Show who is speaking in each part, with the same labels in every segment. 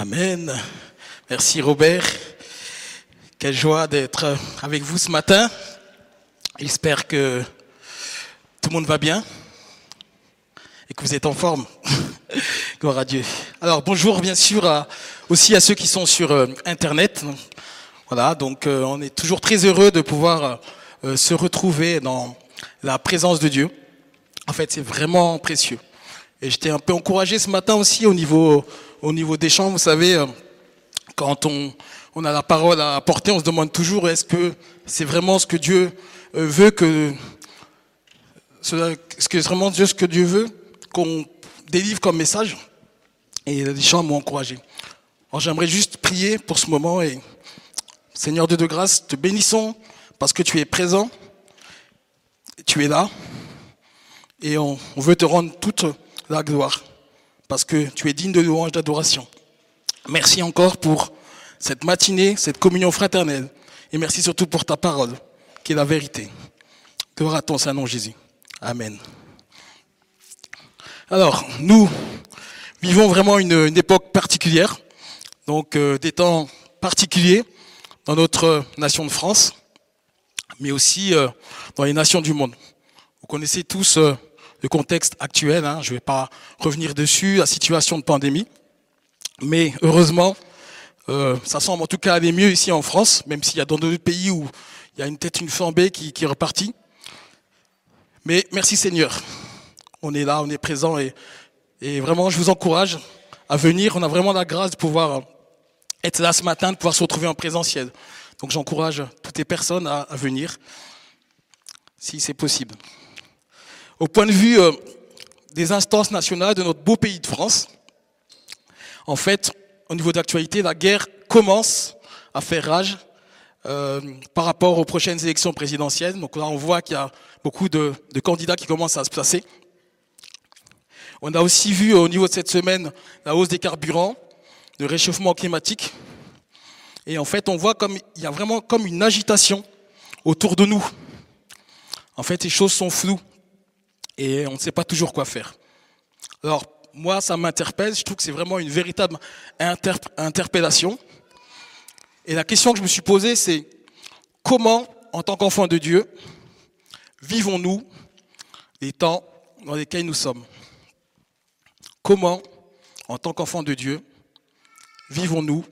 Speaker 1: Amen. Merci Robert. Quelle joie d'être avec vous ce matin. J'espère que tout le monde va bien et que vous êtes en forme. Gloire à Dieu. Alors bonjour bien sûr aussi à ceux qui sont sur euh, Internet. Voilà, donc euh, on est toujours très heureux de pouvoir euh, se retrouver dans la présence de Dieu. En fait, c'est vraiment précieux. Et j'étais un peu encouragé ce matin aussi au niveau, au niveau des chants. Vous savez, euh, quand on, a la parole à apporter, on se demande toujours est-ce que c'est vraiment ce que Dieu euh, veut que, ce que vraiment ce que Dieu veut qu'on délivre comme message. Et les chants m'ont encouragé. Alors j'aimerais juste prier pour ce moment et Seigneur Dieu de grâce, te bénissons parce que tu es présent, tu es là et on veut te rendre toute la gloire, parce que tu es digne de louange d'adoration. Merci encore pour cette matinée, cette communion fraternelle, et merci surtout pour ta parole, qui est la vérité. Gloire à ton Saint-Nom Jésus? Amen. Alors, nous vivons vraiment une, époque particulière, donc euh, des temps particuliers dans notre nation de France, mais aussi euh, dans les nations du monde. Vous connaissez tous euh, le contexte actuel. Hein, je ne vais pas revenir dessus, la situation de pandémie. Mais heureusement, euh, ça semble en tout cas aller mieux ici en France, même s'il y a dans d'autres pays où il y a une tête, une flambée qui, qui est repartie. Mais merci Seigneur. On est là, on est présent et, vraiment je vous encourage à venir. On a vraiment la grâce de pouvoir être là ce matin, de pouvoir se retrouver en présentiel. Donc j'encourage toutes les personnes à venir, si c'est possible. Au point de vue euh, des instances nationales de notre beau pays de France, en fait, au niveau d'actualité, la guerre commence à faire rage euh, par rapport aux prochaines élections présidentielles. Donc là, on voit qu'il y a beaucoup de, de, candidats qui commencent à se placer. On a aussi vu au niveau de cette semaine la hausse des carburants, le réchauffement climatique. Et en fait, on voit comme il y a vraiment comme une agitation autour de nous. En fait, les choses sont floues et on ne sait pas toujours quoi faire. Alors, moi, ça m'interpelle, je trouve que c'est vraiment une véritable interp interpellation. Et la question que je me suis posée, c'est comment, en tant qu'enfant de Dieu, vivons-nous les temps dans lesquels nous sommes? Comment, en tant qu'enfant de Dieu, vivons-nous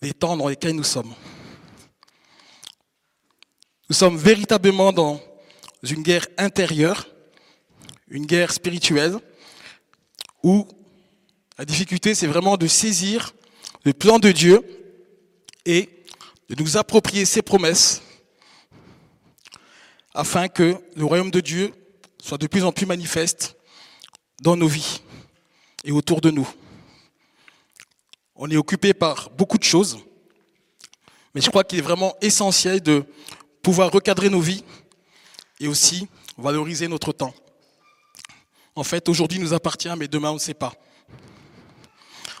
Speaker 1: les temps dans lesquels nous sommes? Nous sommes véritablement dans une guerre intérieure une guerre spirituelle où la difficulté, c'est vraiment de saisir le plan de Dieu et de nous approprier ses promesses afin que le royaume de Dieu soit de plus en plus manifeste dans nos vies et autour de nous. On est occupé par beaucoup de choses, mais je crois qu'il est vraiment essentiel de pouvoir recadrer nos vies et aussi valoriser notre temps en fait, aujourd'hui nous appartient, mais demain on ne sait pas.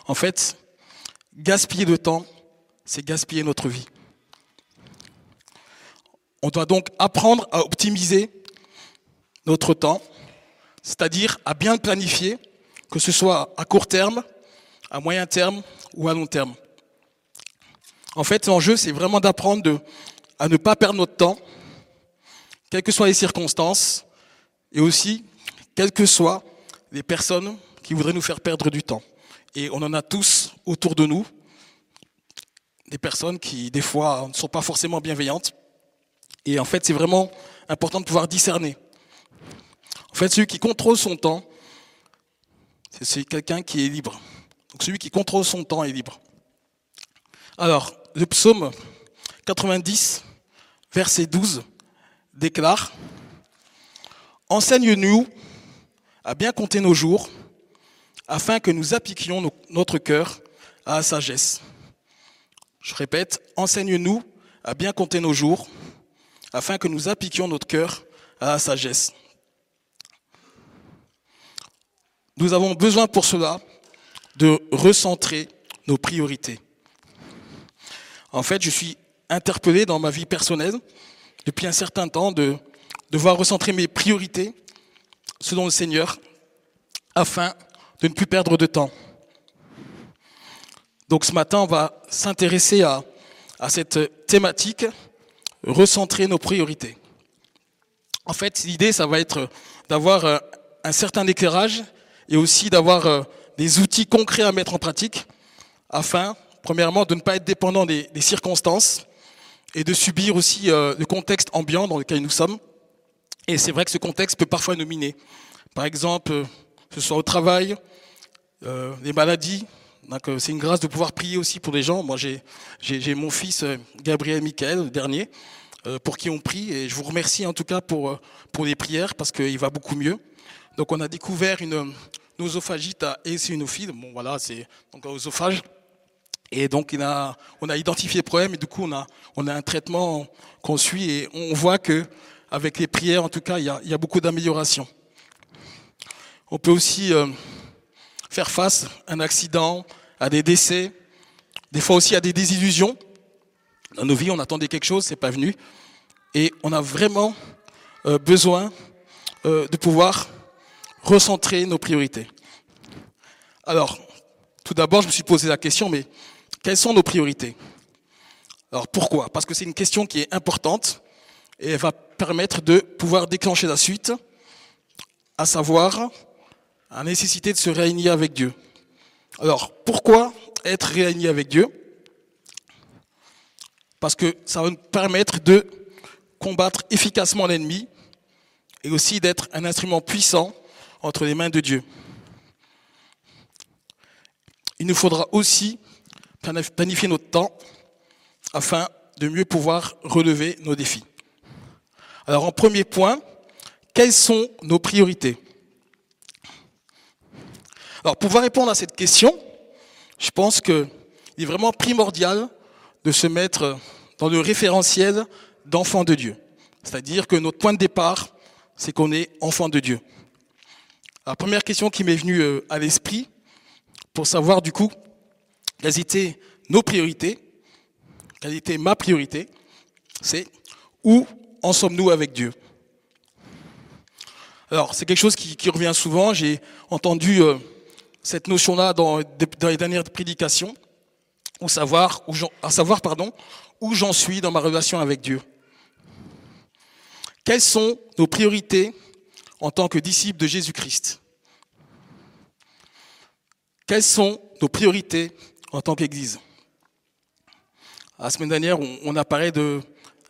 Speaker 1: En fait, gaspiller de temps, c'est gaspiller notre vie. On doit donc apprendre à optimiser notre temps, c'est-à-dire à bien planifier, que ce soit à court terme, à moyen terme ou à long terme. En fait, l'enjeu, c'est vraiment d'apprendre à ne pas perdre notre temps, quelles que soient les circonstances, et aussi quelles que soient les personnes qui voudraient nous faire perdre du temps. Et on en a tous autour de nous, des personnes qui, des fois, ne sont pas forcément bienveillantes. Et en fait, c'est vraiment important de pouvoir discerner. En fait, celui qui contrôle son temps, c'est quelqu'un qui est libre. Donc celui qui contrôle son temps est libre. Alors, le psaume 90, verset 12, déclare, Enseigne-nous à bien compter nos jours, afin que nous appliquions notre cœur à la sagesse. Je répète, enseigne-nous à bien compter nos jours, afin que nous appliquions notre cœur à la sagesse. Nous avons besoin pour cela de recentrer nos priorités. En fait, je suis interpellé dans ma vie personnelle depuis un certain temps de devoir recentrer mes priorités selon le Seigneur, afin de ne plus perdre de temps. Donc ce matin, on va s'intéresser à, cette thématique, recentrer nos priorités. En fait, l'idée, ça va être d'avoir euh, un certain éclairage et aussi d'avoir euh, des outils concrets à mettre en pratique afin, premièrement, de ne pas être dépendant des, des circonstances et de subir aussi euh, le contexte ambiant dans lequel nous sommes. Et c'est vrai que ce contexte peut parfois nous miner. Par exemple, que ce soit au travail, euh, les maladies. Donc, c'est une grâce de pouvoir prier aussi pour les gens. Moi, j'ai, mon fils Gabriel Michael, le dernier, euh, pour qui on prie. Et je vous remercie en tout cas pour, pour les prières parce qu'il va beaucoup mieux. Donc, on a découvert une nosophagite à eosinophiles. Bon, voilà, c'est un oesophage. Et donc, on a identifié le problème et du coup, on a, on a un traitement qu'on suit et on voit que avec les prières, en tout cas, il y a, beaucoup d'améliorations. On peut aussi euh, faire face à un accident, à des décès, des fois aussi à des désillusions. Dans nos vies, on attendait quelque chose, c'est pas venu. Et on a vraiment euh, besoin euh, de pouvoir recentrer nos priorités. Alors, tout d'abord, je me suis posé la question, mais quelles sont nos priorités? Alors pourquoi? Parce que c'est une question qui est importante et elle va permettre de pouvoir déclencher la suite, à savoir la nécessité de se réunir avec Dieu. Alors pourquoi être réuni avec Dieu? Parce que ça va nous permettre de combattre efficacement l'ennemi et aussi d'être un instrument puissant entre les mains de Dieu. Il nous faudra aussi planifier notre temps afin de mieux pouvoir relever nos défis. Alors en premier point, quelles sont nos priorités? Alors pour pouvoir répondre à cette question, je pense qu'il est vraiment primordial de se mettre dans le référentiel d'enfant de Dieu. C'est-à-dire que notre point de départ, c'est qu'on est enfant de Dieu. La première question qui m'est venue euh, à l'esprit, pour savoir du coup quelles étaient nos priorités, quelle était ma priorité, c'est où en sommes-nous avec Dieu? Alors, c'est quelque chose qui, revient souvent. J'ai entendu euh, cette notion-là dans, les dernières prédications, savoir, à savoir pardon, où j'en suis dans ma relation avec Dieu. Quelles sont nos priorités en tant que disciples de Jésus-Christ? Quelles sont nos priorités en tant qu'Église? La semaine dernière, on, a parlé de,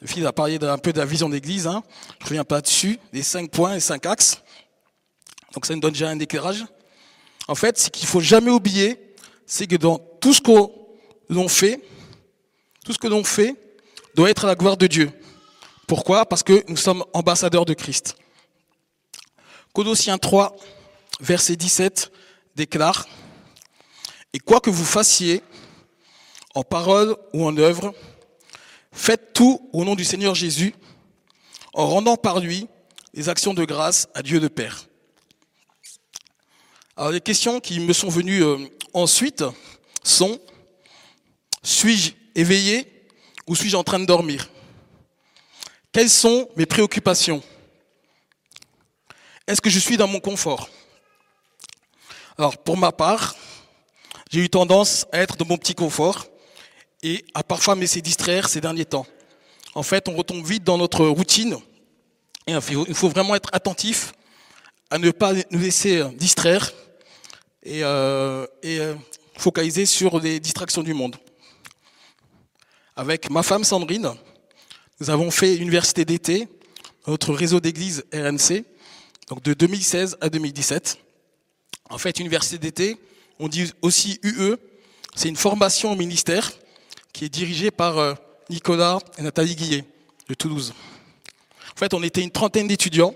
Speaker 1: le fils a parlé un peu de la vision d'Église. Hein. Je ne reviens pas dessus, les cinq points et cinq axes. Donc ça nous donne déjà un éclairage. En fait, ce qu'il faut jamais oublier, c'est que dans tout ce que l'on fait, tout ce que l'on fait doit être à la gloire de Dieu. Pourquoi? Parce que nous sommes ambassadeurs de Christ. Colossiens 3, verset 17 déclare Et quoi que vous fassiez, en parole ou en œuvre, faites tout au nom du Seigneur Jésus, en rendant par lui les actions de grâce à Dieu le Père. Alors les questions qui me sont venues euh, ensuite sont suis-je éveillé ou suis-je en train de dormir? Quelles sont mes préoccupations? Est-ce que je suis dans mon confort? Alors pour ma part, j'ai eu tendance à être dans mon petit confort et à parfois me laisser distraire ces derniers temps. En fait, on retombe vite dans notre routine et il faut vraiment être attentif à ne pas nous laisser distraire et, euh, et euh, focaliser sur les distractions du monde. Avec ma femme Sandrine, nous avons fait université d'été, notre réseau d'église RNC, donc de 2016 à 2017. En fait, université d'été, on dit aussi UE, c'est une formation au ministère qui est dirigée par euh, Nicolas et Nathalie Guillet de Toulouse. En fait, on était une trentaine d'étudiants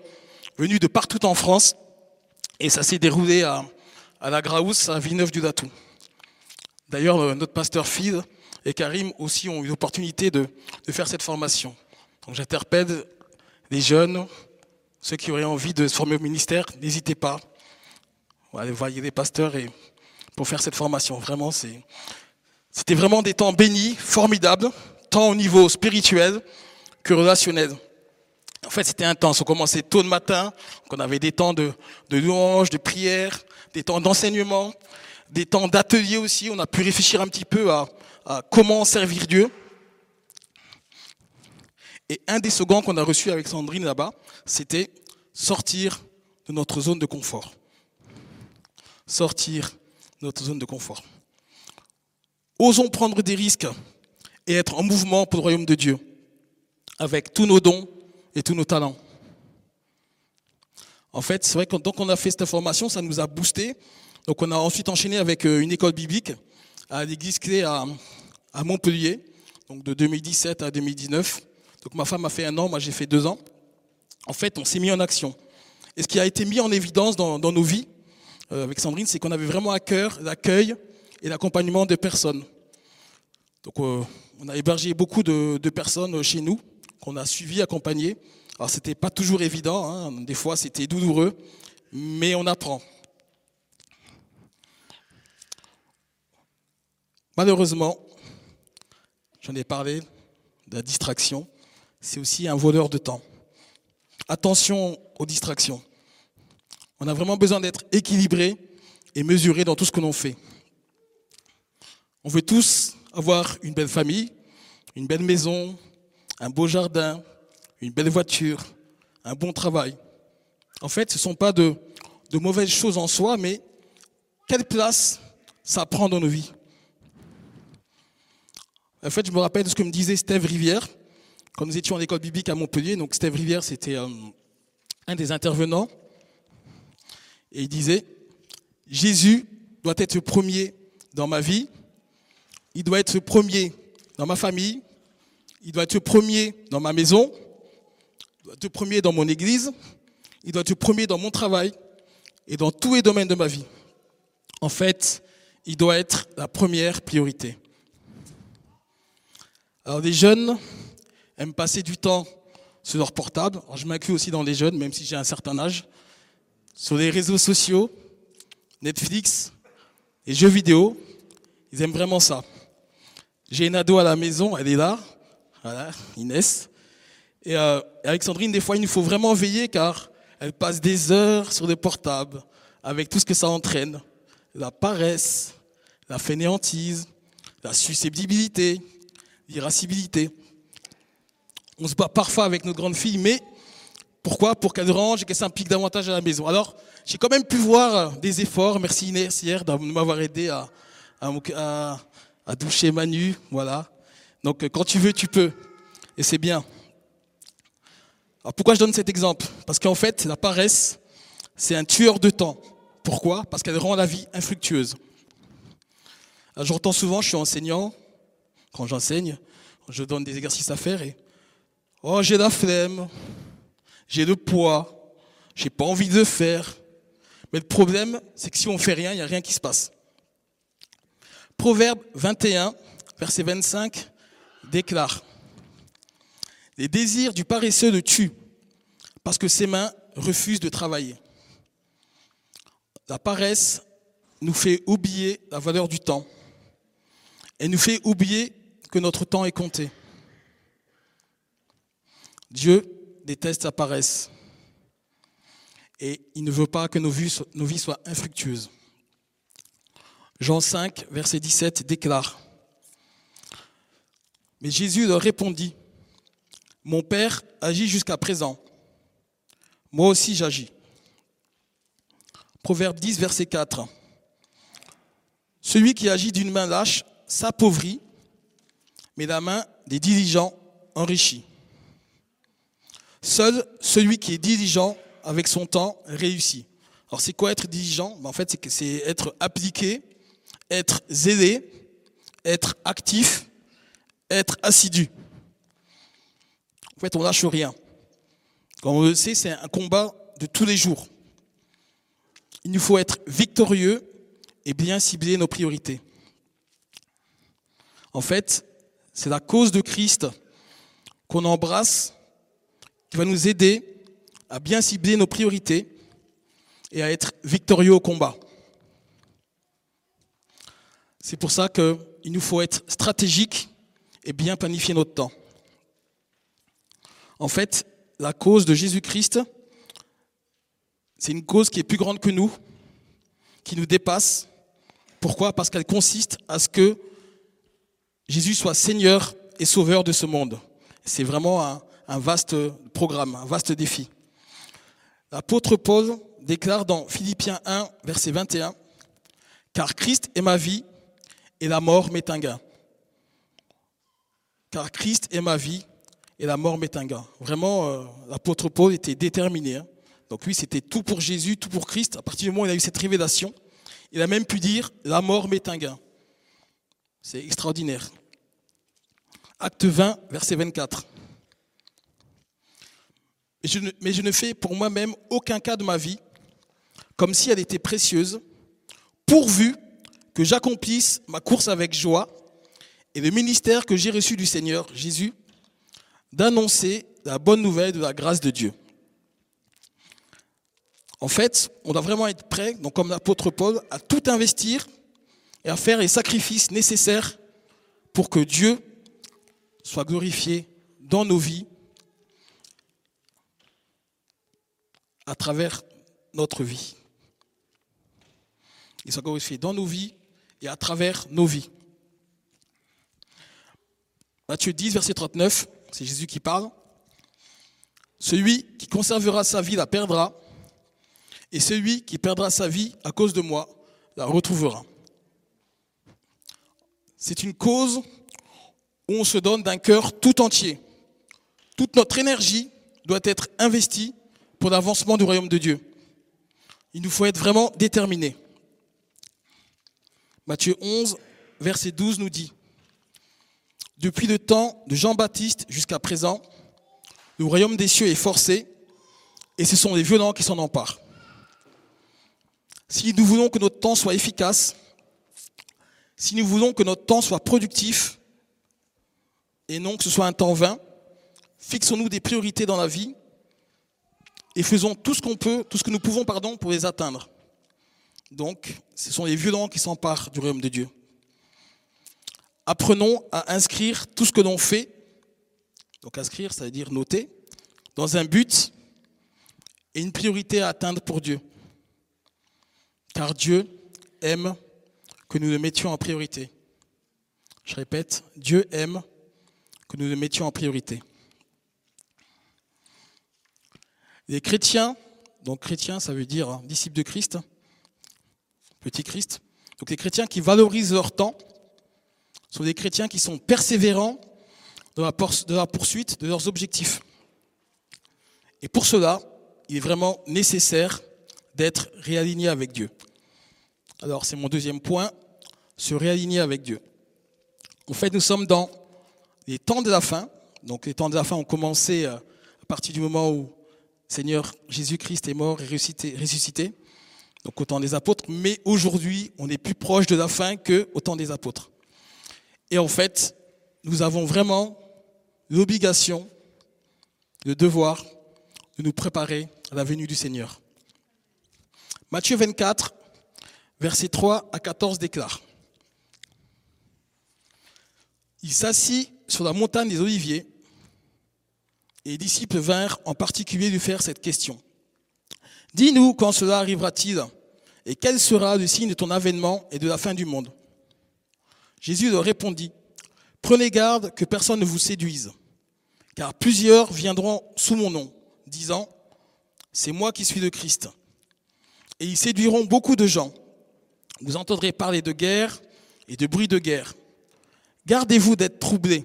Speaker 1: venus de partout en France et ça s'est déroulé à, à la Graousse, à Villeneuve-du-Datou. D'ailleurs, euh, notre pasteur Phil et Karim aussi ont eu l'opportunité de, de, faire cette formation. Donc j'interpelle les jeunes, ceux qui auraient envie de se former au ministère, n'hésitez pas. Allez voyez les pasteurs et pour faire cette formation. Vraiment, c'était vraiment des temps bénis, formidables, tant au niveau spirituel que relationnel. En fait, c'était intense. On commençait tôt le matin, on avait des temps de, louange, de prière, des temps d'enseignement, des temps d'atelier aussi. On a pu réfléchir un petit peu à, à comment servir Dieu. Et un des slogans qu'on a reçu avec Sandrine là-bas, c'était sortir de notre zone de confort. Sortir de notre zone de confort. Osons prendre des risques et être en mouvement pour le royaume de Dieu, avec tous nos dons et tous nos talents. En fait, c'est vrai que donc on a fait cette formation, ça nous a boosté. Donc on a ensuite enchaîné avec euh, une école biblique à l'église clé à, à Montpellier, donc de 2017 à 2019. Donc ma femme a fait un an, moi j'ai fait deux ans. En fait, on s'est mis en action. Et ce qui a été mis en évidence dans, nos vies, euh, avec Sandrine, c'est qu'on avait vraiment à cœur l'accueil et l'accompagnement des personnes. Donc euh, on a hébergé beaucoup de, personnes chez nous, qu'on a suivies, accompagnées. Alors c'était pas toujours évident, hein. des fois c'était douloureux, mais on apprend. Malheureusement, j'en ai parlé, de la distraction, c'est aussi un voleur de temps. Attention aux distractions. On a vraiment besoin d'être équilibré et mesuré dans tout ce que l'on fait. On veut tous avoir une belle famille, une belle maison, un beau jardin, une belle voiture, un bon travail. En fait, ce ne sont pas de, mauvaises choses en soi, mais quelle place ça prend dans nos vies? En fait, je me rappelle de ce que me disait Steve Rivière quand nous étions en école biblique à Montpellier. Donc, Steve Rivière, c'était euh, un des intervenants. Et il disait, Jésus doit être premier dans ma vie, il doit être premier dans ma famille, il doit être premier dans ma maison, il doit être premier dans mon église, il doit être premier dans mon travail et dans tous les domaines de ma vie. En fait, il doit être la première priorité. Alors les jeunes aiment passer du temps sur leur portable. Je m'inclus aussi dans les jeunes, même si j'ai un certain âge. Sur les réseaux sociaux, Netflix, les jeux vidéo, ils aiment vraiment ça. J'ai une ado à la maison, elle est là, Inès. Et euh, avec des fois, il nous faut vraiment veiller car elle passe des heures sur des portables avec tout ce que ça entraîne. La paresse, la fainéantise, la susceptibilité, l'irascibilité. On se bat parfois avec notre grande fille, mais pourquoi? Pour qu'elle range et qu'elle s'implique davantage à la maison. Alors, j'ai quand même pu voir des efforts. Merci Inès hier de m'avoir aidé à doucher Manu. Voilà. Donc, quand tu veux, tu peux. Et c'est bien. Alors, pourquoi je donne cet exemple? Parce qu'en fait, la paresse, c'est un tueur de temps. Pourquoi? Parce qu'elle rend la vie infructueuse. J'entends souvent, je suis enseignant, quand j'enseigne, je donne des exercices à faire et Oh, j'ai la flemme, j'ai le poids, j'ai pas envie de faire. Mais le problème, c'est que si on fait rien, il n'y a rien qui se passe. Proverbe 21, verset 25, déclare Les désirs du paresseux le tuent, parce que ses mains refusent de travailler. La paresse nous fait oublier la valeur du temps et nous fait oublier que notre temps est compté. Dieu déteste la paresse. Et il ne veut pas que nos vies soient infructueuses. Jean 5, verset 17 déclare, Mais Jésus leur répondit, Mon Père agit jusqu'à présent, moi aussi j'agis. Proverbe 10, verset 4, Celui qui agit d'une main lâche s'appauvrit, mais la main des diligents enrichit. Seul celui qui est diligent avec son temps réussit. Alors c'est quoi être diligent? Ben, En fait, c'est être appliqué, être zélé, être actif, être assidu. En fait, on lâche rien. Comme on le sait, c'est un combat de tous les jours. Il nous faut être victorieux et bien cibler nos priorités. En fait, c'est la cause de Christ qu'on embrasse qui va nous aider à bien cibler nos priorités et à être victorieux au combat. C'est pour ça qu'il nous faut être stratégique et bien planifier notre temps. En fait, la cause de Jésus-Christ, c'est une cause qui est plus grande que nous, qui nous dépasse, Pourquoi? Parce qu'elle consiste à ce que Jésus soit Seigneur et Sauveur de ce monde. C'est vraiment un, un vaste programme, un vaste défi. L'apôtre Paul déclare dans Philippiens 1, verset 21, Car Christ est ma vie et la mort m'est un gain. Car Christ est ma vie et la mort m'est un gain. Vraiment, euh, l'apôtre Paul était déterminé. hein. Donc lui, c'était tout pour Jésus, tout pour Christ. À partir du moment où il a eu cette révélation, il a même pu dire, la mort m'est un gain. C'est extraordinaire. Acte 20, verset 24. Mais je, ne, fais pour moi-même aucun cas de ma vie, comme si elle était précieuse, pourvu que j'accomplisse ma course avec joie et le ministère que j'ai reçu du Seigneur Jésus, d'annoncer la bonne nouvelle de la grâce de Dieu. En fait, on doit vraiment être prêt, donc comme l'apôtre Paul, à tout investir et à faire les sacrifices nécessaires pour que Dieu soit glorifié dans nos vies à travers notre vie. Il soit glorifié dans nos vies et à travers nos vies. Matthieu 10, verset 39, c'est Jésus qui parle. Celui qui conservera sa vie la perdra, et celui qui perdra sa vie à cause de moi la retrouvera. C'est une cause où on se donne d'un cœur tout entier. Toute notre énergie doit être investie pour l'avancement du royaume de Dieu. Il nous faut être vraiment déterminés. Matthieu 11, verset 12 nous dit, Depuis le temps de Jean-Baptiste jusqu'à présent, le royaume des cieux est forcé, et ce sont les violents qui s'en emparent. Si nous voulons que notre temps soit efficace, si nous voulons que notre temps soit productif, et non que ce soit un temps vain, fixons-nous des priorités dans la vie et faisons tout ce qu'on peut, tout ce que nous pouvons, pardon, pour les atteindre. Donc, ce sont les violents qui s'emparent du royaume de Dieu. Apprenons à inscrire tout ce que l'on fait, donc inscrire, ça veut dire noter, dans un but et une priorité à atteindre pour Dieu. Car Dieu aime que nous le mettions en priorité. Je répète, Dieu aime que nous le mettions en priorité. Les chrétiens, donc chrétiens, ça veut dire hein, disciples de Christ, petit Christ. Donc les chrétiens qui valorisent leur temps sont des chrétiens qui sont persévérants dans la, poursuite de leurs objectifs. Et pour cela, il est vraiment nécessaire d'être réaligné avec Dieu. Alors c'est mon deuxième point, se réaligner avec Dieu. En fait, nous sommes dans les temps de la fin. Donc les temps de la fin ont commencé à partir du moment où Seigneur Jésus-Christ est mort et ressuscité, donc au temps des apôtres, mais aujourd'hui, on est plus proche de la fin qu'au temps des apôtres. Et en fait, nous avons vraiment l'obligation, le devoir de nous préparer à la venue du Seigneur. Matthieu 24, versets 3 à 14 déclare Il s'assit sur la montagne des Oliviers et les disciples vinrent en particulier lui faire cette question. Dis-nous quand cela arrivera-t-il et quel sera le signe de ton avènement et de la fin du monde Jésus leur répondit, Prenez garde que personne ne vous séduise, car plusieurs viendront sous mon nom, disant, C'est moi qui suis le Christ. Et ils séduiront beaucoup de gens. Vous entendrez parler de guerre et de bruit de guerre. Gardez-vous d'être troublés,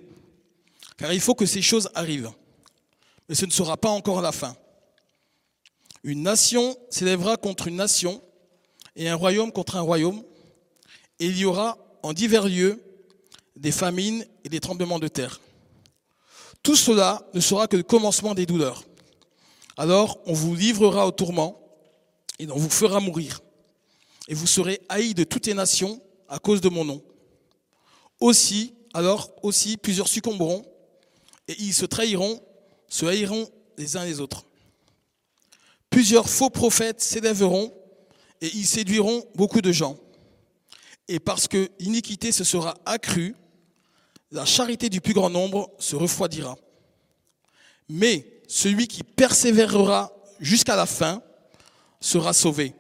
Speaker 1: car il faut que ces choses arrivent mais ce ne sera pas encore la fin. Une nation s'élèvera contre une nation et un royaume contre un royaume, et il y aura en divers lieux des famines et des tremblements de terre. Tout cela ne sera que le commencement des douleurs. Alors on vous livrera au tourment et on vous fera mourir. Et vous serez haïs de toutes les nations à cause de mon nom. Aussi, alors aussi plusieurs succomberont et ils se trahiront se haïront les uns les autres. Plusieurs faux prophètes s'élèveront et ils séduiront beaucoup de gens. Et parce que l'iniquité se sera accrue, la charité du plus grand nombre se refroidira. Mais celui qui persévérera jusqu'à la fin sera sauvé.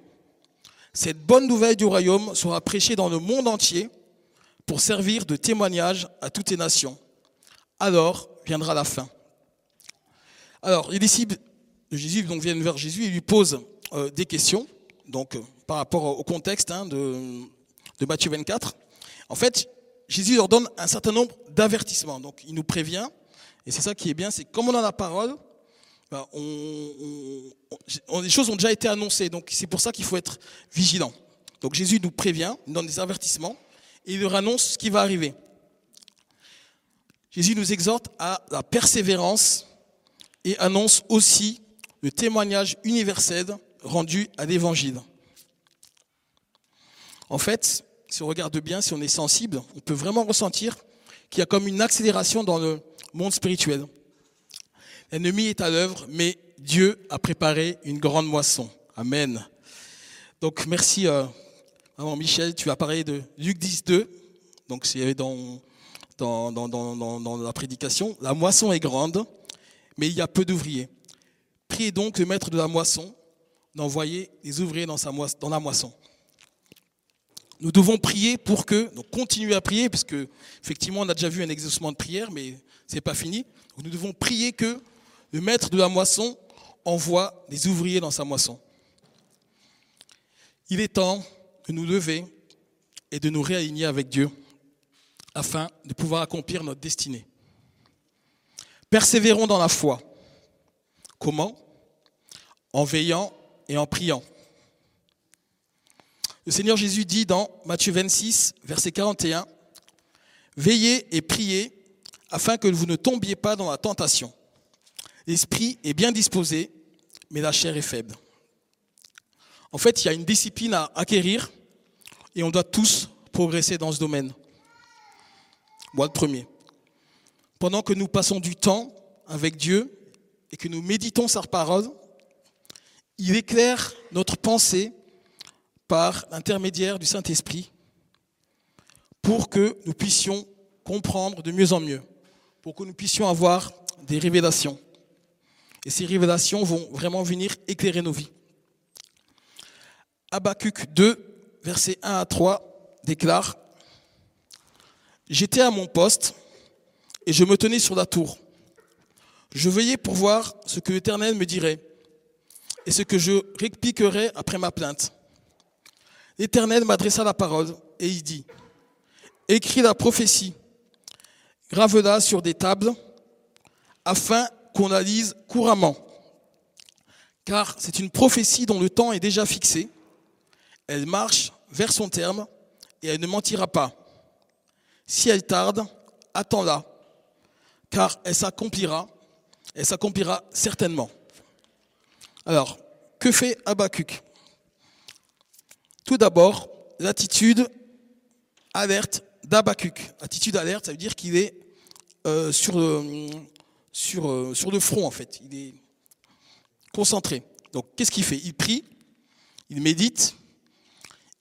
Speaker 1: Cette bonne nouvelle du royaume sera prêchée dans le monde entier pour servir de témoignage à toutes les nations. Alors viendra la fin. Alors, les disciples Jésus donc, viennent vers Jésus et lui posent euh, des questions, donc euh, par rapport au contexte hein, de, Matthieu 24. En fait, Jésus leur donne un certain nombre d'avertissements. Donc, il nous prévient, et c'est ça qui est bien, c'est comme on a la parole, on, les choses ont déjà été annoncées. Donc, c'est pour ça qu'il faut être vigilant. Donc, Jésus nous prévient, il donne des avertissements, et il leur annonce ce qui va arriver. Jésus nous exhorte à la persévérance et annonce aussi le témoignage universel rendu à l'évangile. En fait, si on regarde bien, si on est sensible, on peut vraiment ressentir qu'il y a comme une accélération dans le monde spirituel. L'ennemi est à l'œuvre, mais Dieu a préparé une grande moisson. Amen. Donc merci, euh, Michel, tu as parlé de Luc 10, 2. Donc c'est dans, dans, dans, dans, la prédication. La moisson est grande, mais il y a peu d'ouvriers. Priez donc le maître de la moisson d'envoyer les ouvriers dans, sa dans la moisson. Nous devons prier pour que, donc continuer à prier, puisque effectivement on a déjà vu un exaucement de prière, mais ce n'est pas fini. nous devons prier que le maître de la moisson envoie des ouvriers dans sa moisson. Il est temps de nous lever et de nous réaligner avec Dieu afin de pouvoir accomplir notre destinée. Persévérons dans la foi. Comment? En veillant et en priant. Le Seigneur Jésus dit dans Matthieu 26, verset 41, Veillez et priez afin que vous ne tombiez pas dans la tentation. L'esprit est bien disposé, mais la chair est faible. En fait, il y a une discipline à acquérir et on doit tous progresser dans ce domaine. Moi, le premier. Pendant que nous passons du temps avec Dieu et que nous méditons sa parole, il éclaire notre pensée par l'intermédiaire du Saint-Esprit pour que nous puissions comprendre de mieux en mieux, pour que nous puissions avoir des révélations. Et ces révélations vont vraiment venir éclairer nos vies. Habacuc 2, versets 1 à 3 déclare J'étais à mon poste et je me tenais sur la tour. Je veillais pour voir ce que l'Éternel me dirait et ce que je répliquerais après ma plainte. L'Éternel m'adressa la parole et il dit, écris la prophétie, grave-la sur des tables, afin qu'on la lise couramment. Car c'est une prophétie dont le temps est déjà fixé. Elle marche vers son terme et elle ne mentira pas. Si elle tarde, attends-la, car elle s'accomplira, elle s'accomplira certainement. Alors, que fait Habakkuk? Tout d'abord, l'attitude alerte d'Abacuc. Attitude alerte, ça veut dire qu'il est euh, sur, le, sur, euh, sur le front, en fait. Il est concentré. Donc, qu'est-ce qu'il fait? Il prie, il médite,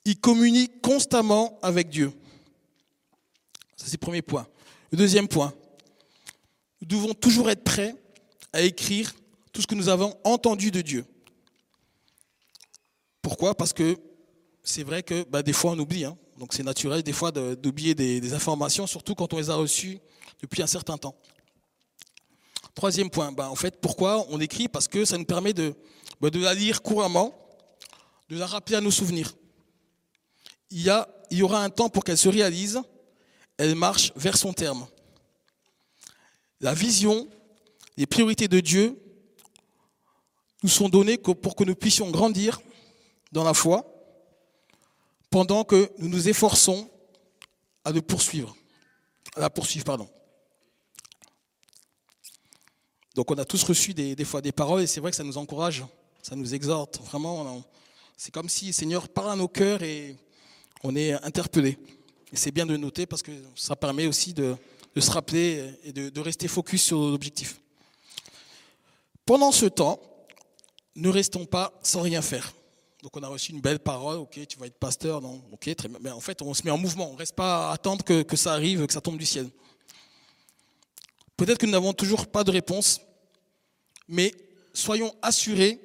Speaker 1: il communique constamment avec Dieu. Ça, c'est le premier point. Le deuxième point, nous devons toujours être prêts à écrire tout ce que nous avons entendu de Dieu. Pourquoi? Parce que c'est vrai que bah, des fois on oublie. Hein. Donc c'est naturel des fois d'oublier des, informations, surtout quand on les a reçues depuis un certain temps. Troisième point, bah, en fait, pourquoi on écrit? Parce que ça nous permet de, bah, la lire couramment, de la rappeler à nos souvenirs. Il y aura un temps pour qu'elle se réalise, elle marche vers son terme. La vision, les priorités de Dieu nous sont données pour que nous puissions grandir dans la foi pendant que nous nous efforçons à le poursuivre, à la poursuivre, pardon. Donc on a tous reçu des, fois des paroles et c'est vrai que ça nous encourage, ça nous exhorte. Vraiment, c'est comme si le Seigneur parle à nos cœurs et on est interpellé. Et c'est bien de noter parce que ça permet aussi de, se rappeler et de, de rester focus sur l'objectif. Pendant ce temps, ne restons pas sans rien faire. Donc on a reçu une belle parole, ok, tu vas être pasteur, non, ok, très bien. Mais en fait, on se met en mouvement, on ne reste pas à attendre que, ça arrive, que ça tombe du ciel. Peut-être que nous n'avons toujours pas de réponse, mais soyons assurés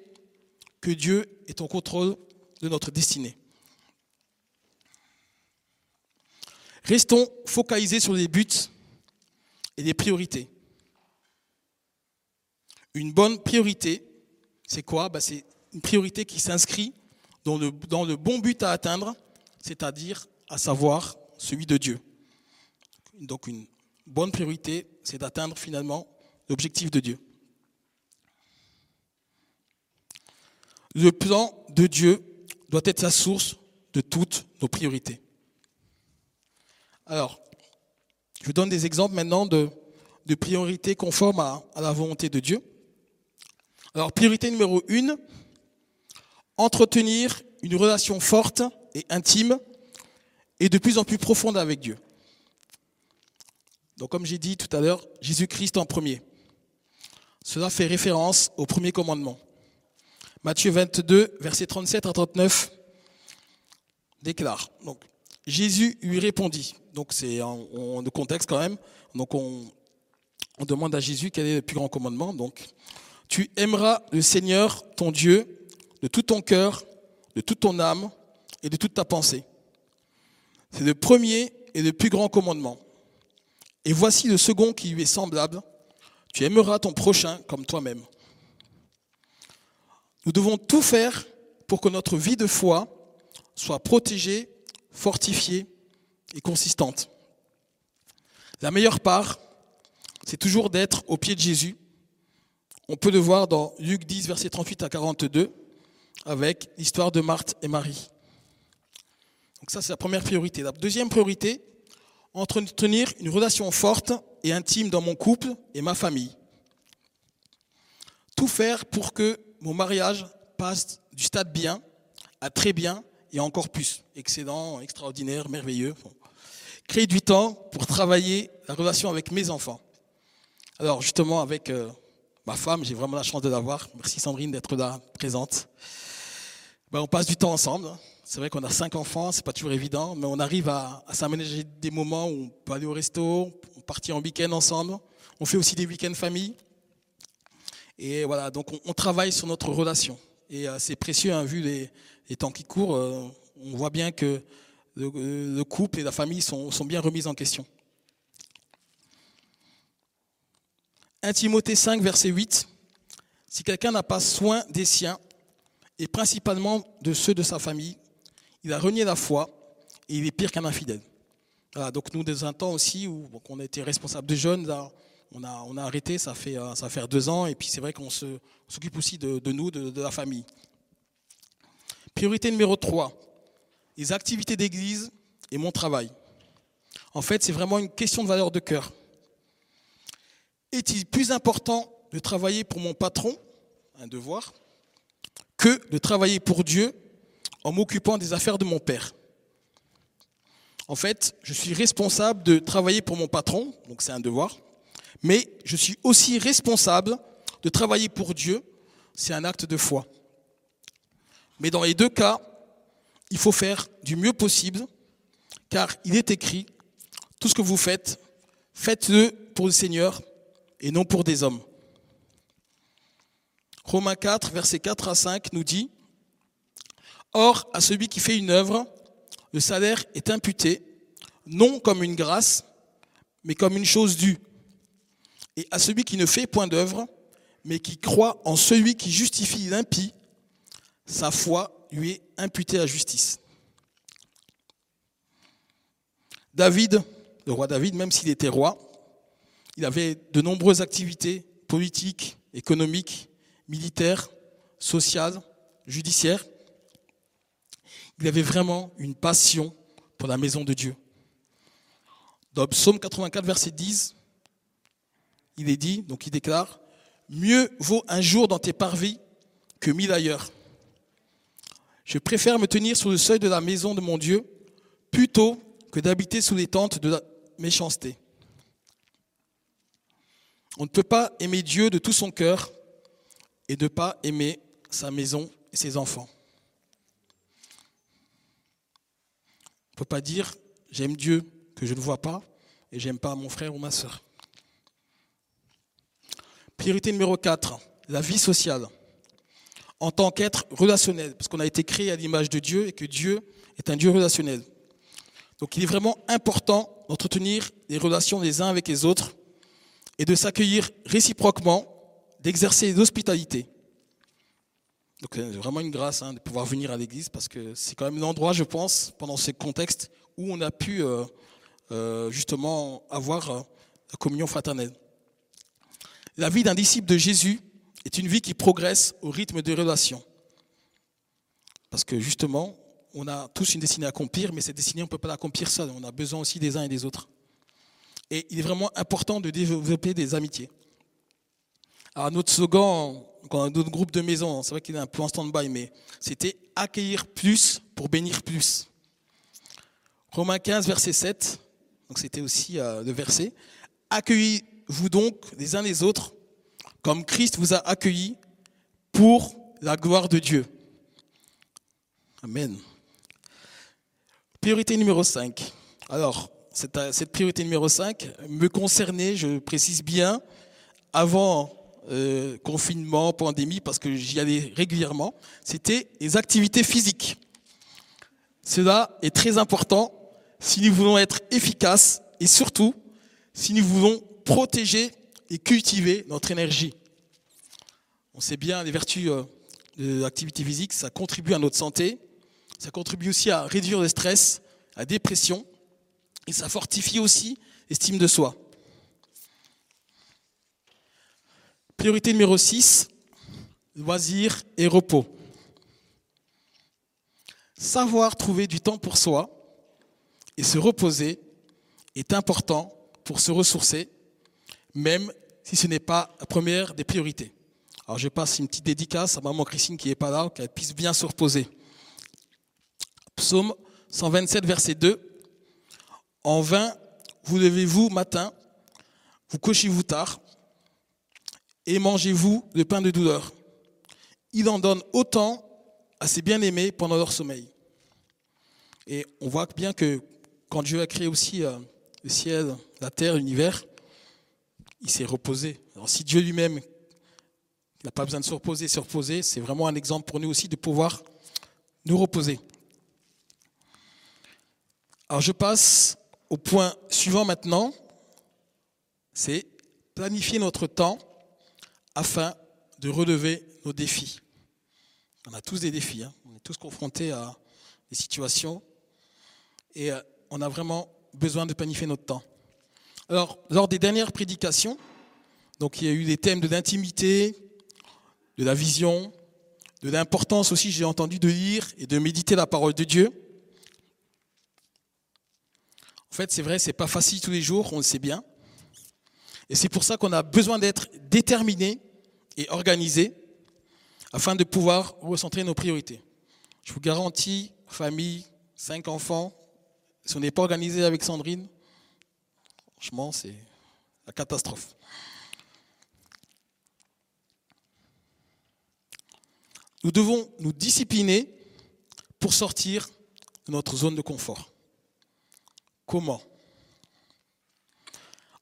Speaker 1: que Dieu est en contrôle de notre destinée. Restons focalisés sur les buts et les priorités. Une bonne priorité c'est quoi? Bah, C'est une priorité qui s'inscrit dans le, bon but à atteindre, c'est-à-dire à savoir celui de Dieu. Donc une bonne priorité, c'est d'atteindre finalement l'objectif de Dieu. Le plan de Dieu doit être la source de toutes nos priorités. Alors, je vous donne des exemples maintenant de, priorités conformes à, la volonté de Dieu. Alors, priorité numéro une, entretenir une relation forte et intime et de plus en plus profonde avec Dieu. Donc, comme j'ai dit tout à l'heure, Jésus-Christ en premier. Cela fait référence au premier commandement. Matthieu 22, versets 37 à 39 déclare. Donc, Jésus lui répondit. Donc, c'est en, le contexte quand même. Donc, on, on demande à Jésus quel est le plus grand commandement. Donc, tu aimeras le Seigneur, ton Dieu, de tout ton cœur, de toute ton âme et de toute ta pensée. C'est le premier et le plus grand commandement. Et voici le second qui lui est semblable. Tu aimeras ton prochain comme toi-même. Nous devons tout faire pour que notre vie de foi soit protégée, fortifiée et consistante. La meilleure part, c'est toujours d'être au pied de Jésus. On peut le voir dans Luc 10, verset 38 à 42, avec l'histoire de Marthe et Marie. Donc ça, c'est la première priorité. La deuxième priorité, entretenir une relation forte et intime dans mon couple et ma famille. Tout faire pour que mon mariage passe du stade bien à très bien et encore plus. Excellent, extraordinaire, merveilleux. Créer du temps pour travailler la relation avec mes enfants. Alors justement, avec euh, ma femme, j'ai vraiment la chance de l'avoir. Merci Sandrine d'être là, présente. Ben, on passe du temps ensemble. C'est vrai qu'on a cinq enfants, c'est pas toujours évident, mais on arrive à, s'aménager des moments où on peut aller au resto, on partit en week-end ensemble. On fait aussi des week-ends famille. Et voilà, donc on, travaille sur notre relation. Et euh, c'est précieux, hein, vu les, temps qui courent, euh, on voit bien que le, couple et la famille sont bien remis en question. 1 Timothée 5, verset 8. Si quelqu'un n'a pas soin des siens, et principalement de ceux de sa famille, il a renié la foi et il est pire qu'un infidèle. Voilà, donc nous, dans un temps aussi où on a été responsable de jeunes, on a, on a arrêté, ça fait, euh, ça fait deux ans, et puis c'est vrai qu'on s'occupe aussi de, nous, de, la famille. Priorité numéro 3, les activités d'église et mon travail. En fait, c'est vraiment une question de valeur de cœur. Est-il plus important de travailler pour mon patron, un devoir, que de travailler pour Dieu en m'occupant des affaires de mon père? En fait, je suis responsable de travailler pour mon patron, donc c'est un devoir, mais je suis aussi responsable de travailler pour Dieu, c'est un acte de foi. Mais dans les deux cas, il faut faire du mieux possible, car il est écrit, tout ce que vous faites, faites-le pour le Seigneur et non pour des hommes. Romains 4, versets 4 à 5 nous dit, Or, à celui qui fait une œuvre, le salaire est imputé, non comme une grâce, mais comme une chose due. Et à celui qui ne fait point d'œuvre, mais qui croit en celui qui justifie l'impie, sa foi lui est imputée à justice. David, le roi David, même s'il était roi, il avait de nombreuses activités politiques, économiques, militaires, sociales, judiciaires. Il avait vraiment une passion pour la maison de Dieu. Dans Psaume 84, verset 10, il est dit, donc il déclare, Mieux vaut un jour dans tes parvis que mille ailleurs. Je préfère me tenir sur le seuil de la maison de mon Dieu plutôt que d'habiter sous les tentes de la méchanceté. On ne peut pas aimer Dieu de tout son cœur et ne pas aimer sa maison et ses enfants. On ne peut pas dire j'aime Dieu que je ne vois pas et j'aime pas mon frère ou ma soeur. Priorité numéro 4, la vie sociale. En tant qu'être relationnel, parce qu'on a été créé à l'image de Dieu et que Dieu est un Dieu relationnel. Donc il est vraiment important d'entretenir des relations les uns avec les autres et de s'accueillir réciproquement, d'exercer l'hospitalité. Donc c'est vraiment une grâce hein, de pouvoir venir à l'église parce que c'est quand même l'endroit, je pense, pendant ce contexte où on a pu euh, euh, justement avoir euh, la communion fraternelle. La vie d'un disciple de Jésus est une vie qui progresse au rythme de relations. Parce que justement, on a tous une destinée à accomplir, mais cette destinée, on ne peut pas l'accomplir seul. On a besoin aussi des uns et des autres. Et il est vraiment important de développer des amitiés. Alors, notre slogan, dans notre groupe de maison, c'est vrai qu'il est un peu en stand-by, mais c'était accueillir plus pour bénir plus. Romains 15, verset 7, donc c'était aussi euh, le verset. Accueillez-vous donc les uns les autres comme Christ vous a accueillis pour la gloire de Dieu. Amen. Priorité numéro 5. Alors, cette, priorité numéro 5 me concernait, je précise bien, avant euh, confinement, pandémie, parce que j'y allais régulièrement, c'était les activités physiques. Cela est très important si nous voulons être efficaces et surtout si nous voulons protéger et cultiver notre énergie. On sait bien les vertus euh, de l'activité physique, ça contribue à notre santé, ça contribue aussi à réduire le stress, la dépression, et ça fortifie aussi l'estime de soi. Priorité numéro 6, loisirs et repos. Savoir trouver du temps pour soi et se reposer est important pour se ressourcer, même si ce n'est pas la première des priorités. Alors je passe une petite dédicace à maman Christine qui n'est pas là, qu'elle puisse bien se reposer. Psaume 127, verset 2. En vain, vous levez-vous matin, vous couchez-vous tard, et mangez-vous le pain de douleur. Il en donne autant à ses bien-aimés pendant leur sommeil. Et on voit bien que quand Dieu a créé aussi euh, le ciel, la terre, l'univers, il s'est reposé. Alors si Dieu lui-même n'a pas besoin de se reposer, se reposer, c'est vraiment un exemple pour nous aussi de pouvoir nous reposer. Alors je passe au point suivant maintenant, c'est planifier notre temps afin de relever nos défis. On a tous des défis, hein. on est tous confrontés à des situations et euh, on a vraiment besoin de planifier notre temps. Alors, lors des dernières prédications, donc il y a eu des thèmes de l'intimité, de la vision, de l'importance aussi, j'ai entendu, de lire et de méditer la parole de Dieu. En fait, c'est vrai, c'est pas facile tous les jours, on le sait bien. Et c'est pour ça qu'on a besoin d'être déterminé et organisé afin de pouvoir recentrer nos priorités. Je vous garantis, famille, cinq enfants, si on n'est pas organisé avec Sandrine, franchement, c'est la catastrophe. Nous devons nous discipliner pour sortir de notre zone de confort. Comment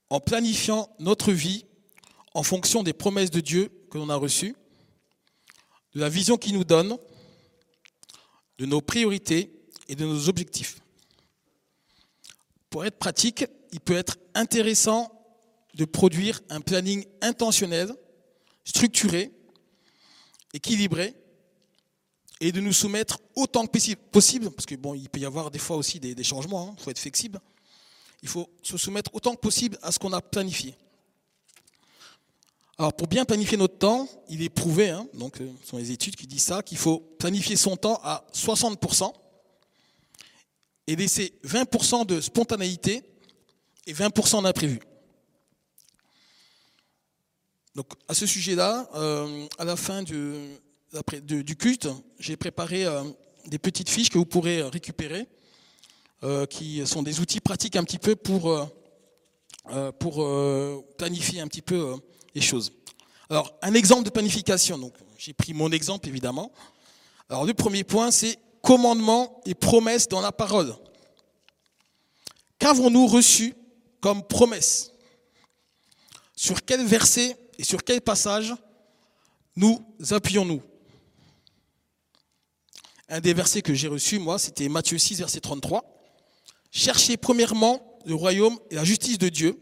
Speaker 1: En planifiant notre vie en fonction des promesses de Dieu que l'on a reçues, de la vision qu'il nous donne, de nos priorités et de nos objectifs. Pour être pratique, il peut être intéressant de produire un planning intentionnel, structuré, équilibré, et de nous soumettre autant que possible, parce que bon, il peut y avoir des fois aussi des, changements, il hein, faut être flexible. Il faut se soumettre autant que possible à ce qu'on a planifié. Alors pour bien planifier notre temps, il est prouvé, hein, donc euh, ce sont les études qui disent ça, qu'il faut planifier son temps à 60% et laisser 20% de spontanéité et 20% d'imprévu. Donc à ce sujet-là, euh, à la fin du, du culte, j'ai préparé euh, des petites fiches que vous pourrez récupérer, euh, qui sont des outils pratiques un petit peu pour, euh, pour planifier un petit peu les choses. Alors, un exemple de planification. Donc, j'ai pris mon exemple évidemment. Alors, le premier point, c'est commandement et promesses dans la parole. Qu'avons-nous reçu comme promesse? Sur quel verset et sur quel passage nous appuyons-nous? Un des versets que j'ai reçus, moi, c'était Matthieu 6, verset 33. Cherchez premièrement le royaume et la justice de Dieu,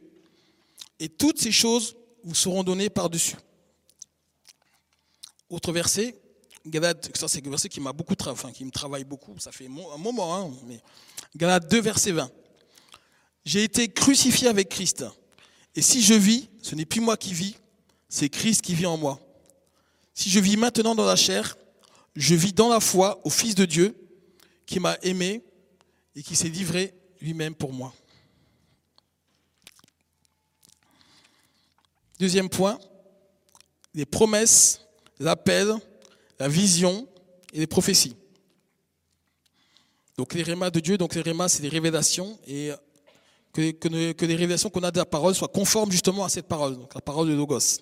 Speaker 1: et toutes ces choses vous seront données par-dessus. Autre verset, Galates, ça c'est un verset qui m'a beaucoup qui me travaille beaucoup, ça fait un moment, hein, mais Galates 2, verset 20. J'ai été crucifié avec Christ. Et si je vis, ce n'est plus moi qui vis, c'est Christ qui vit en moi. Si je vis maintenant dans la chair, je vis dans la foi au Fils de Dieu qui m'a aimé et qui s'est livré lui-même pour moi. Deuxième point, les promesses, l'appel, la vision et les prophéties. Donc les rémas de Dieu, donc les rémas, c'est des révélations et que, les révélations qu'on a de la parole soient conformes justement à cette parole, donc la parole de Logos.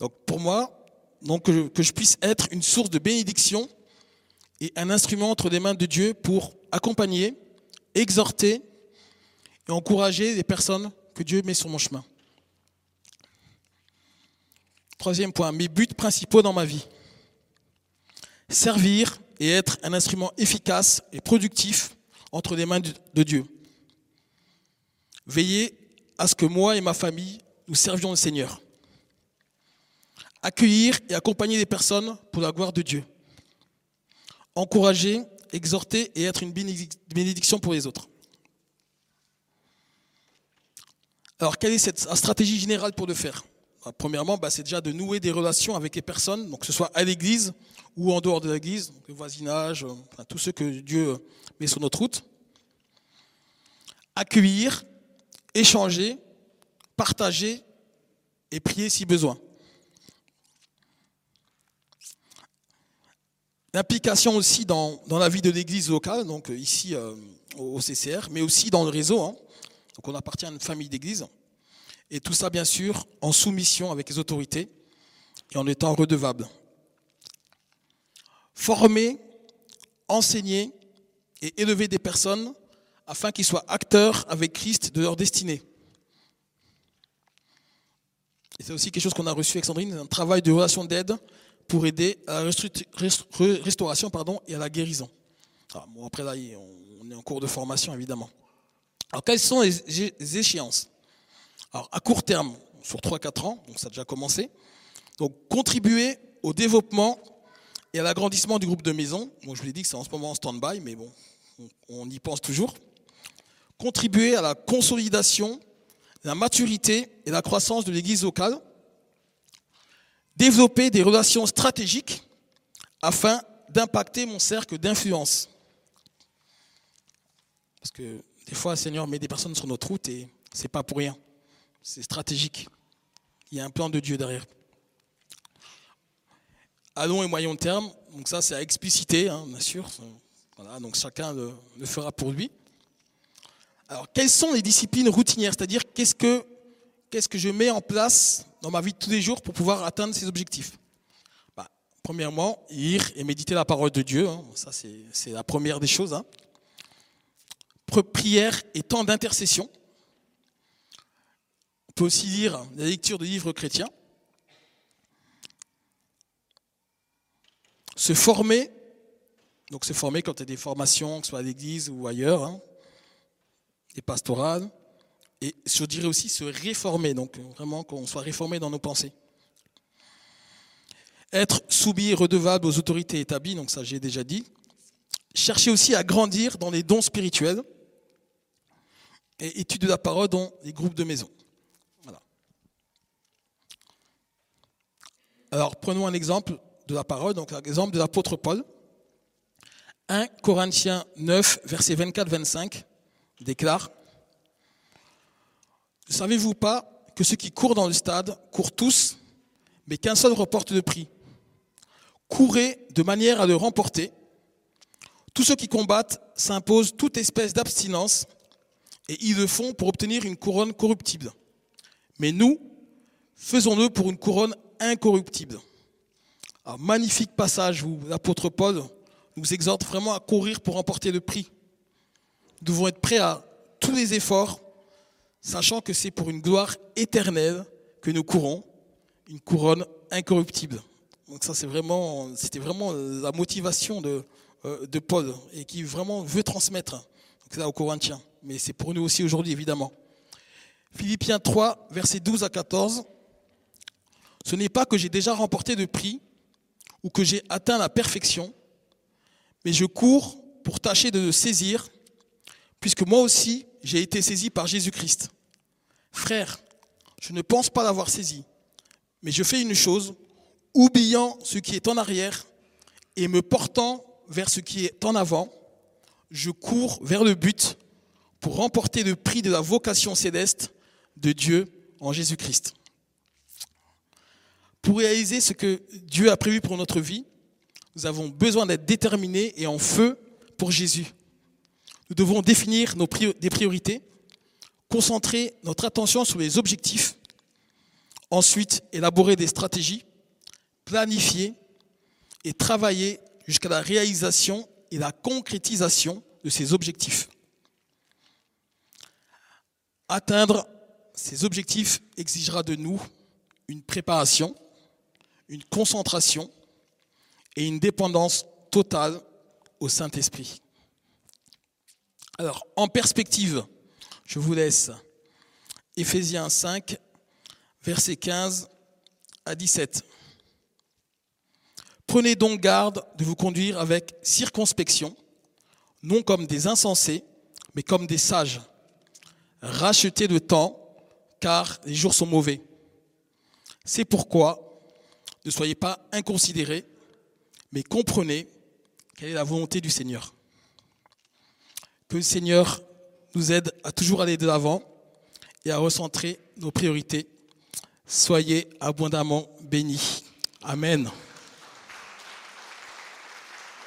Speaker 1: Donc pour moi, donc que je, puisse être une source de bénédiction et un instrument entre les mains de Dieu pour accompagner, exhorter et encourager les personnes que Dieu met sur mon chemin. Troisième point, mes buts principaux dans ma vie. Servir et être un instrument efficace et productif entre les mains de Dieu. Veiller à ce que moi et ma famille, nous servions le Seigneur. Accueillir et accompagner les personnes pour la gloire de Dieu. Encourager, exhorter et être une bénédiction pour les autres. Alors, quelle est cette stratégie générale pour le faire? Bah, Premièrement, bah, c'est déjà de nouer des relations avec les personnes, que ce soit à l'église ou en dehors de l'église, le voisinage, enfin, tous ceux que Dieu met sur notre route. Accueillir, échanger, partager et prier si besoin. L'implication aussi dans, la vie de l'église locale, donc euh, ici euh, au CCR, mais aussi dans le réseau. Hein. Donc on appartient à une famille d'église. Et tout ça, bien sûr, en soumission avec les autorités et en étant redevable. Former, enseigner et élever des personnes afin qu'ils soient acteurs avec Christ de leur destinée. Et c'est aussi quelque chose qu'on a reçu, Alexandrine, un travail de relation d'aide pour aider à la restauration pardon, et à la guérison. Ah, après là, on est en cours de formation, évidemment. Alors, quelles sont les échéances? Alors, à court terme, sur 3-4 ans, donc ça a déjà commencé, donc contribuer au développement et à l'agrandissement du groupe de maison. Bon, je vous l'ai dit que c'est en ce moment en stand-by, mais bon, on y pense toujours contribuer à la consolidation, la maturité et la croissance de l'Église locale, développer des relations stratégiques afin d'impacter mon cercle d'influence. Parce que des fois, le Seigneur met des personnes sur notre route et ce n'est pas pour rien. C'est stratégique. Il y a un plan de Dieu derrière. À long et moyen terme, donc ça c'est à expliciter, hein, bien sûr. Voilà, donc chacun le fera pour lui. Alors, quelles sont les disciplines routinières? C'est-à-dire, qu'est-ce que, qu'est-ce que je mets en place dans ma vie de tous les jours pour pouvoir atteindre ces objectifs bah, Premièrement, lire et méditer la parole de Dieu. Hein. Ça, c'est, la première des choses. Hein. Prière et temps d'intercession. On peut aussi lire la lecture de livres chrétiens. Se former, donc se former quand il y a des formations, que ce soit à l'église ou ailleurs, hein et pastorale. Et je dirais aussi se réformer, donc vraiment qu'on soit réformé dans nos pensées. Être soumis et redevable aux autorités établies, donc ça j'ai déjà dit. Chercher aussi à grandir dans les dons spirituels et étude de la parole dans les groupes de maison. Voilà. Alors prenons un exemple de la parole, donc l'exemple de l'apôtre Paul. 1 Corinthiens 9, versets 24-25 déclare Ne savez-vous pas que ceux qui courent dans le stade courent tous, mais qu'un seul reporte le prix? Courez de manière à le remporter. Tous ceux qui combattent s'imposent toute espèce d'abstinence et ils le font pour obtenir une couronne corruptible. Mais nous, faisons-le pour une couronne incorruptible. Un magnifique passage où l'apôtre Paul nous exhorte vraiment à courir pour remporter le prix. Nous devons être prêts à tous les efforts, sachant que c'est pour une gloire éternelle que nous courons, une couronne incorruptible. Donc ça, c'est vraiment, c'était vraiment la motivation de, euh, de Paul et qui vraiment veut transmettre. C'est aux Corinthiens, mais c'est pour nous aussi aujourd'hui, évidemment. Philippiens 3, versets 12 à 14. Ce n'est pas que j'ai déjà remporté de prix ou que j'ai atteint la perfection, mais je cours pour tâcher de le saisir, puisque moi aussi j'ai été saisi par Jésus-Christ. Frère, je ne pense pas l'avoir saisi, mais je fais une chose, oubliant ce qui est en arrière et me portant vers ce qui est en avant, je cours vers le but pour remporter le prix de la vocation céleste de Dieu en Jésus-Christ. Pour réaliser ce que Dieu a prévu pour notre vie, nous avons besoin d'être déterminés et en feu pour Jésus. Nous devons définir des priorités, concentrer notre attention sur les objectifs, ensuite élaborer des stratégies, planifier et travailler jusqu'à la réalisation et la concrétisation de ces objectifs. Atteindre ces objectifs exigera de nous une préparation, une concentration et une dépendance totale au Saint-Esprit. Alors, en perspective, je vous laisse Éphésiens 5, versets 15 à 17. Prenez donc garde de vous conduire avec circonspection, non comme des insensés, mais comme des sages. Rachetez le temps, car les jours sont mauvais. C'est pourquoi ne soyez pas inconsidérés, mais comprenez quelle est la volonté du Seigneur. Que le Seigneur nous aide à toujours aller de l'avant et à recentrer nos priorités. Soyez abondamment bénis. Amen.